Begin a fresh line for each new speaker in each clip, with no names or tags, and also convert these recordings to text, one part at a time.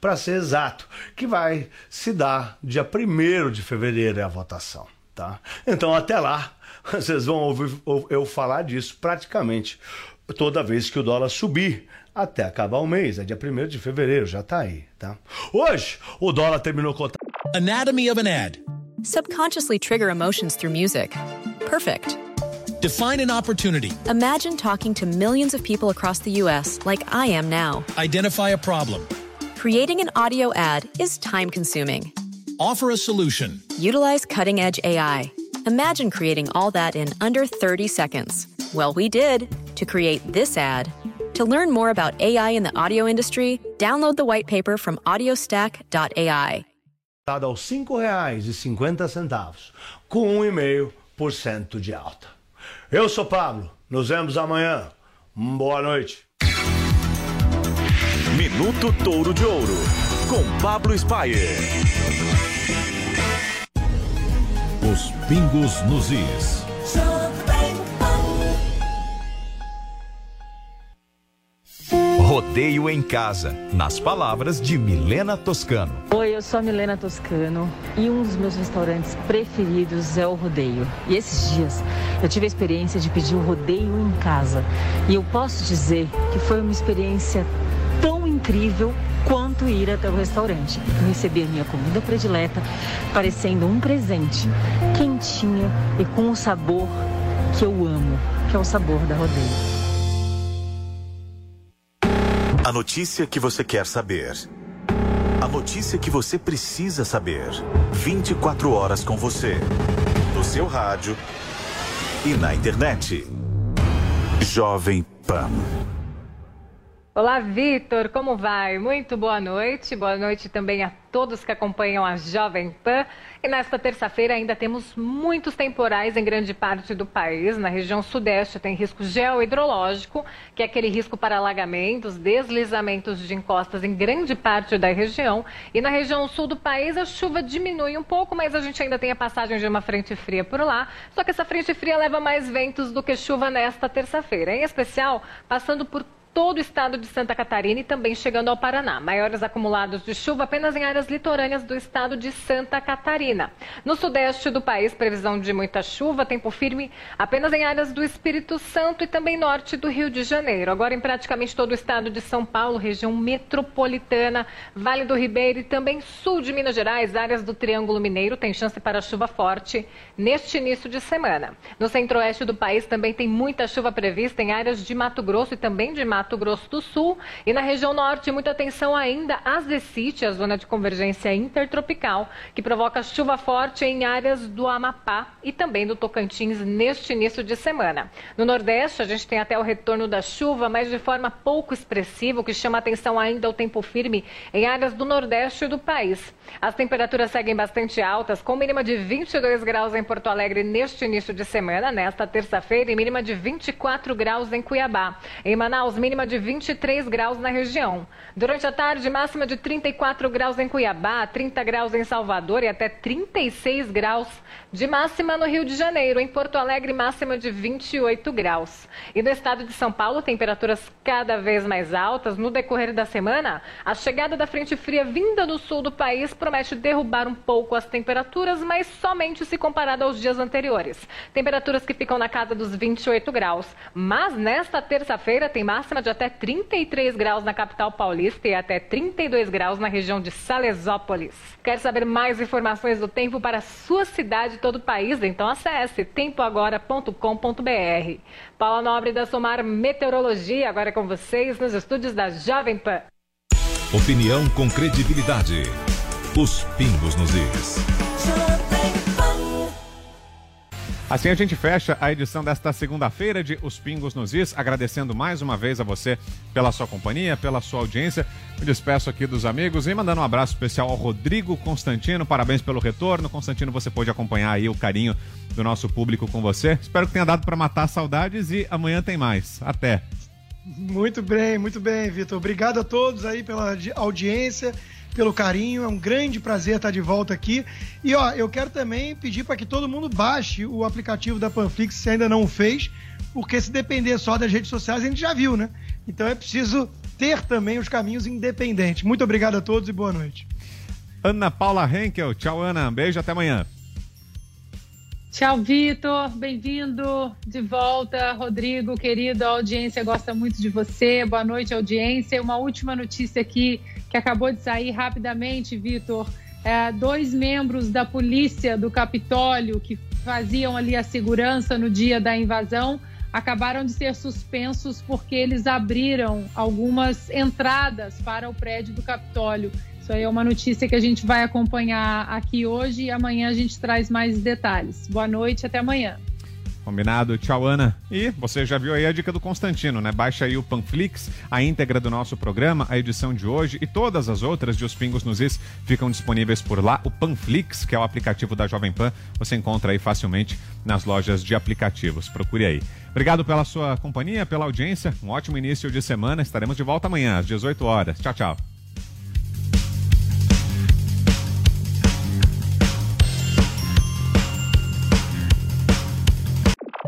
para ser exato, que vai se dar dia 1 de fevereiro é a votação, tá? Então até lá, vocês vão ouvir eu falar disso praticamente toda vez que o dólar subir até acabar o mês, é dia 1 de fevereiro, já tá aí, tá? Hoje, o dólar terminou cotado.
Anatomy of an ad.
Subconsciously trigger emotions through music. Perfect.
Define an opportunity.
Imagine talking to millions of people across the U.S. like I am now.
Identify a problem.
Creating an audio ad is time consuming.
Offer a solution.
Utilize cutting edge AI. Imagine creating all that in under 30 seconds. Well, we did to create this ad. To learn more about AI in the audio industry, download the white paper from audiostack.ai.
aos R$ 5,50, com um 1,5% de alta. Eu sou Pablo, nos vemos amanhã. Boa noite.
Minuto Touro de Ouro, com Pablo Spayer.
Os pingos nos is.
Rodeio em Casa, nas palavras de Milena Toscano.
Oi, eu sou a Milena Toscano e um dos meus restaurantes preferidos é o Rodeio. E esses dias eu tive a experiência de pedir o Rodeio em casa. E eu posso dizer que foi uma experiência incrível quanto ir até o restaurante. A minha comida predileta, parecendo um presente, quentinha e com o sabor que eu amo, que é o sabor da Rodeio.
A notícia que você quer saber. A notícia que você precisa saber. 24 horas com você. No seu rádio e na internet. Jovem Pan.
Olá, Vitor, como vai? Muito boa noite. Boa noite também a todos que acompanham a Jovem Pan. E nesta terça-feira ainda temos muitos temporais em grande parte do país. Na região sudeste tem risco geohidrológico, que é aquele risco para alagamentos, deslizamentos de encostas em grande parte da região. E na região sul do país a chuva diminui um pouco, mas a gente ainda tem a passagem de uma frente fria por lá. Só que essa frente fria leva mais ventos do que chuva nesta terça-feira. Em especial, passando por todo o estado de Santa Catarina e também chegando ao Paraná. Maiores acumulados de chuva apenas em áreas litorâneas do estado de Santa Catarina. No sudeste do país, previsão de muita chuva, tempo firme apenas em áreas do Espírito Santo e também norte do Rio de Janeiro. Agora em praticamente todo o estado de São Paulo, região metropolitana, Vale do Ribeiro e também sul de Minas Gerais, áreas do Triângulo Mineiro, tem chance para chuva forte neste início de semana. No centro-oeste do país também tem muita chuva prevista em áreas de Mato Grosso e também de Mato Mato Grosso do Sul. E na região norte, muita atenção ainda às DECIT, a zona de convergência intertropical, que provoca chuva forte em áreas do Amapá e também do Tocantins neste início de semana. No Nordeste, a gente tem até o retorno da chuva, mas de forma pouco expressiva, o que chama atenção ainda é o tempo firme em áreas do Nordeste do país. As temperaturas seguem bastante altas, com mínima de 22 graus em Porto Alegre neste início de semana, nesta terça-feira, e mínima de 24 graus em Cuiabá. Em Manaus, mínima mínima de 23 graus na região. Durante a tarde, máxima de 34 graus em Cuiabá, 30 graus em Salvador e até 36 graus de máxima no Rio de Janeiro. Em Porto Alegre, máxima de 28 graus. E no estado de São Paulo, temperaturas cada vez mais altas. No decorrer da semana, a chegada da frente fria vinda do sul do país promete derrubar um pouco as temperaturas, mas somente se comparado aos dias anteriores. Temperaturas que ficam na casa dos 28 graus. Mas nesta terça-feira tem máxima de até 33 graus na capital paulista e até 32 graus na região de Salesópolis. Quer saber mais informações do tempo para a sua cidade e todo o país? Então acesse tempoagora.com.br. Paula Nobre da Somar Meteorologia, agora é com vocês nos estúdios da Jovem Pan.
Opinião com credibilidade. Os pingos nos is.
Assim a gente fecha a edição desta segunda-feira de Os Pingos nos Is, agradecendo mais uma vez a você pela sua companhia, pela sua audiência. Me despeço aqui dos amigos e mandando um abraço especial ao Rodrigo Constantino. Parabéns pelo retorno. Constantino, você pôde acompanhar aí o carinho do nosso público com você. Espero que tenha dado para matar saudades e amanhã tem mais. Até.
Muito bem, muito bem, Vitor. Obrigado a todos aí pela audiência pelo carinho. É um grande prazer estar de volta aqui. E ó, eu quero também pedir para que todo mundo baixe o aplicativo da Panflix se ainda não fez, porque se depender só das redes sociais, a gente já viu, né? Então é preciso ter também os caminhos independentes. Muito obrigado a todos e boa noite.
Ana Paula Henkel, tchau Ana, beijo, até amanhã.
Tchau, Vitor. Bem-vindo de volta. Rodrigo, querido, a audiência gosta muito de você. Boa noite, audiência. Uma última notícia aqui que acabou de sair rapidamente, Vitor. É, dois membros da polícia do Capitólio que faziam ali a segurança no dia da invasão acabaram de ser suspensos porque eles abriram algumas entradas para o prédio do Capitólio. Isso aí é uma notícia que a gente vai acompanhar aqui hoje e amanhã a gente traz mais detalhes. Boa noite, até amanhã.
Combinado. Tchau, Ana. E você já viu aí a dica do Constantino, né? Baixa aí o Panflix, a íntegra do nosso programa, a edição de hoje e todas as outras de Os Pingos nos Is ficam disponíveis por lá. O Panflix, que é o aplicativo da Jovem Pan, você encontra aí facilmente nas lojas de aplicativos. Procure aí. Obrigado pela sua companhia, pela audiência. Um ótimo início de semana. Estaremos de volta amanhã às 18 horas. Tchau, tchau.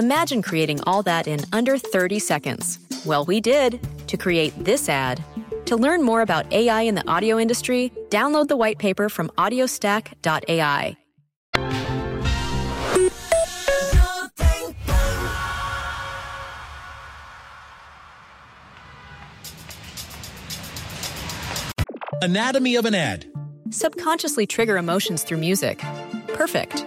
Imagine creating all that in under 30 seconds. Well, we did to create this ad. To learn more about AI in the audio industry, download the white paper from audiostack.ai.
Anatomy of an ad.
Subconsciously trigger emotions through music. Perfect.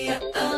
yeah.